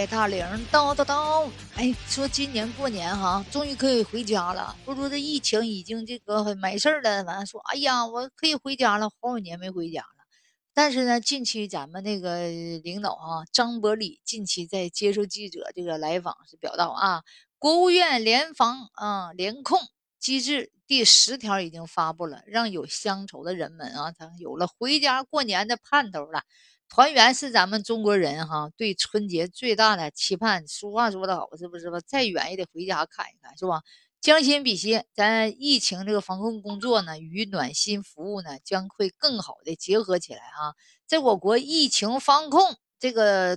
开大铃，叨叨叨！哎，说今年过年哈，终于可以回家了。不说这疫情已经这个没事了，完了说，哎呀，我可以回家了，好几年没回家了。但是呢，近期咱们那个领导啊，张伯礼近期在接受记者这个来访时表达啊，国务院联防啊联控机制第十条已经发布了，让有乡愁的人们啊，他有了回家过年的盼头了。团圆是咱们中国人哈对春节最大的期盼。俗话说得好，是不是吧？再远也得回家看一看，是吧？将心比心，咱疫情这个防控工作呢，与暖心服务呢，将会更好的结合起来哈。在我国疫情防控这个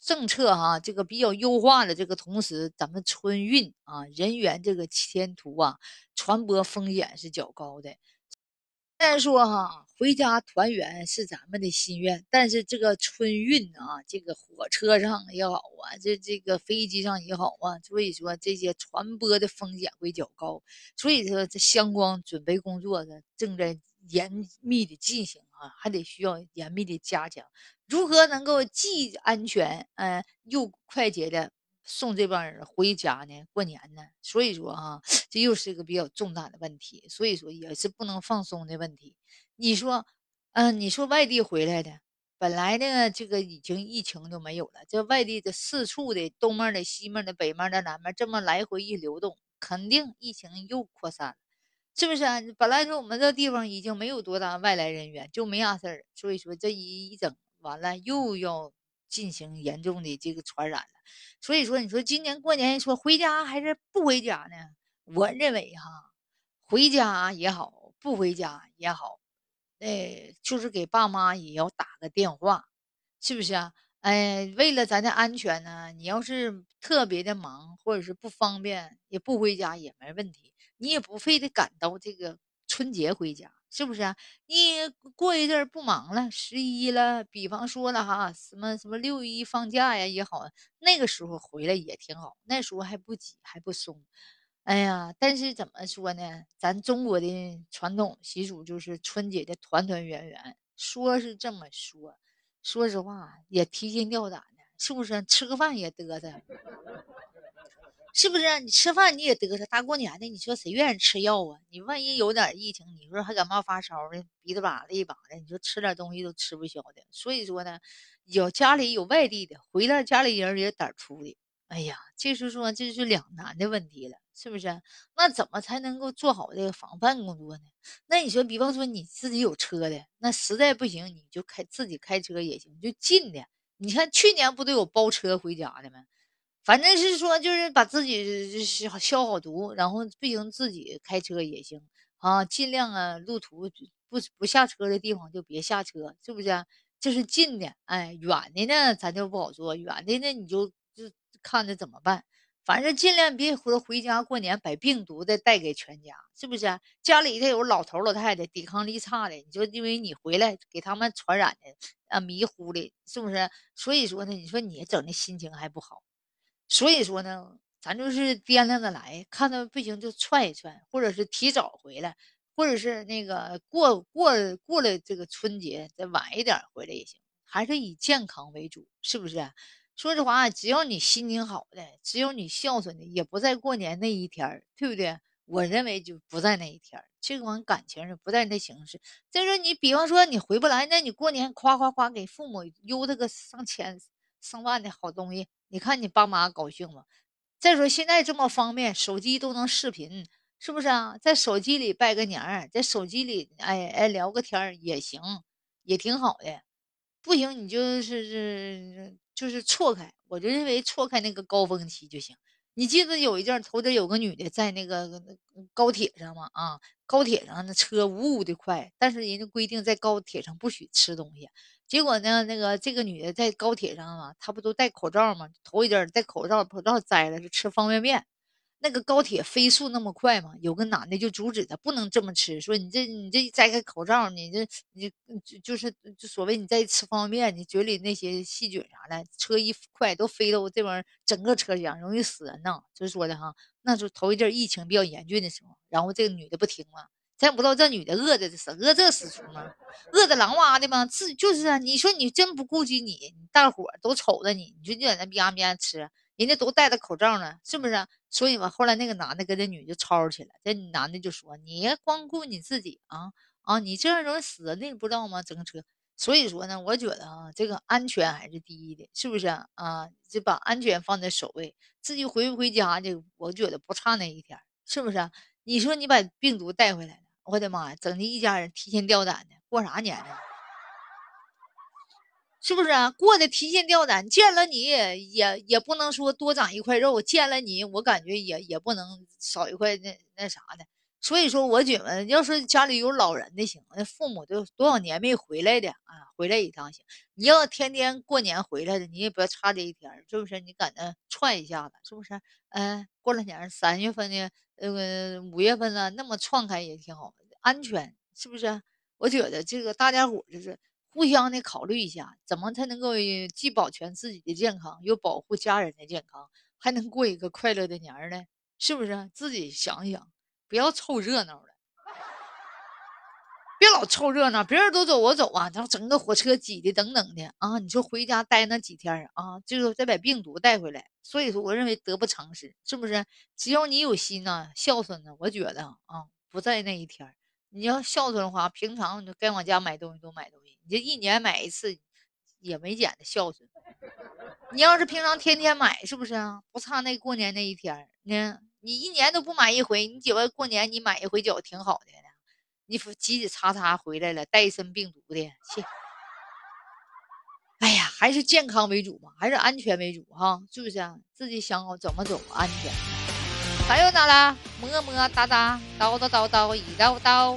政策哈，这个比较优化的这个同时，咱们春运啊，人员这个前途啊，传播风险是较高的。虽然说哈，回家团圆是咱们的心愿，但是这个春运啊，这个火车上也好啊，这这个飞机上也好啊，所以说这些传播的风险会较高，所以说这相关准备工作呢正在严密的进行啊，还得需要严密的加强，如何能够既安全呃又快捷的。送这帮人回家呢，过年呢，所以说哈，这又是一个比较重大的问题，所以说也是不能放松的问题。你说，嗯，你说外地回来的，本来呢，这个已经疫情就没有了，这外地的四处的东面的、西面的、北面的、南面这么来回一流动，肯定疫情又扩散了，是不是啊？本来说我们这地方已经没有多大外来人员，就没啥事儿，所以说这一一整完了又要。进行严重的这个传染了，所以说你说今年过年说回家还是不回家呢？我认为哈，回家也好，不回家也好，哎，就是给爸妈也要打个电话，是不是啊？哎，为了咱的安全呢，你要是特别的忙或者是不方便，也不回家也没问题，你也不非得赶到这个春节回家。是不是啊？你过一阵不忙了，十一了，比方说了哈，什么什么六一放假呀也好，那个时候回来也挺好，那时候还不挤还不松。哎呀，但是怎么说呢？咱中国的传统习俗就是春节的团团圆圆，说是这么说，说实话也提心吊胆的，是不是？吃个饭也嘚瑟。是不是你吃饭你也得瑟？大过年的，你说谁愿意吃药啊？你万一有点疫情，你说还感冒发烧的，鼻子把子一把的，你说吃点东西都吃不消的。所以说呢，有家里有外地的回来，家里人也胆粗的。哎呀，就是说这是两难的问题了，是不是？那怎么才能够做好这个防范工作呢？那你说，比方说你自己有车的，那实在不行你就开自己开车也行，就近的。你看去年不都有包车回家的吗？反正是说，就是把自己消消好毒，然后不行自己开车也行啊，尽量啊，路途不不下车的地方就别下车，是不是？这是近的，哎，远的呢，咱就不好说。远的呢，你就就看着怎么办。反正尽量别回回家过年把病毒的带给全家，是不是？家里头有老头老太太，抵抗力差的，你就因为你回来给他们传染的啊，迷糊的，是不是？所以说呢，你说你整的心情还不好。所以说呢，咱就是掂量着来，看到不行就踹一踹，或者是提早回来，或者是那个过过过了这个春节再晚一点回来也行，还是以健康为主，是不是？说实话，只要你心情好的，只有你孝顺的，也不在过年那一天对不对？我认为就不在那一天这款感情是不在那形式。再说你，比方说你回不来，那你过年夸夸夸给父母邮他个上千上万的好东西。你看你爸妈高兴吗？再说现在这么方便，手机都能视频，是不是啊？在手机里拜个年，在手机里哎哎聊个天儿也行，也挺好的。不行，你就是是就是错开，我就认为错开那个高峰期就行。你记得有一阵头顶有个女的在那个高铁上吗？啊，高铁上那车呜呜的快，但是人家规定在高铁上不许吃东西。结果呢？那个这个女的在高铁上啊，她不都戴口罩吗？头一阵戴口罩，口罩摘了，就吃方便面。那个高铁飞速那么快嘛，有个男的就阻止她，不能这么吃，说你这你这一摘开口罩，你这你就就是就所谓你在吃方便面，你嘴里那些细菌啥的，车一快都飞到这边整个车厢，容易死人呐。就是说的哈，那时候头一阵疫情比较严峻的时候，然后这个女的不听了。咱也不知道这女的饿的是饿这死出吗？饿的狼哇的吗？自就是啊！你说你真不顾及你，你大伙都瞅着你，你说你在那边边吃，人家都戴着口罩呢，是不是？所以吧，后来那个男的跟这女就吵起来，这男的就说：“你光顾你自己啊啊！你这样容易死，那你不知道吗？整车。”所以说呢，我觉得啊，这个安全还是第一的，是不是啊？就把安全放在首位，自己回不回家就我觉得不差那一天，是不是？你说你把病毒带回来了。我的妈呀，整的一家人提心吊胆的，过啥年呢？是不是啊？过的提心吊胆，见了你也也不能说多长一块肉，见了你我感觉也也不能少一块那那啥的。所以说，我觉得要是家里有老人的行，那父母都多少年没回来的啊，回来一趟行。你要天天过年回来的，你也不要差这一天，是不是？你赶着串一下子，是不是？嗯，过了年三月份的，呃，五月份了，那么串开也挺好。安全是不是？我觉得这个大家伙就是互相的考虑一下，怎么才能够既保全自己的健康，又保护家人的健康，还能过一个快乐的年呢？是不是？自己想想，不要凑热闹了，老凑热闹，别人都走我走啊，然后整个火车挤的等等的啊！你说回家待那几天啊，就是再把病毒带回来。所以说，我认为得不偿失，是不是？只要你有心呐，孝顺呢，我觉得啊，不在那一天。你要孝顺的话，平常你就该往家买东西都买东西。你这一年买一次，也没减的孝顺。你要是平常天天买，是不是啊？不差那过年那一天呢？你一年都不买一回，你觉得过年你买一回脚挺好的。你叽叽喳喳回来了，带一身病毒的，切！哎呀，还是健康为主嘛，还是安全为主哈，是不是？自己想好怎么走，安全。还有哪啦？么么哒哒，叨叨叨叨，一叨叨。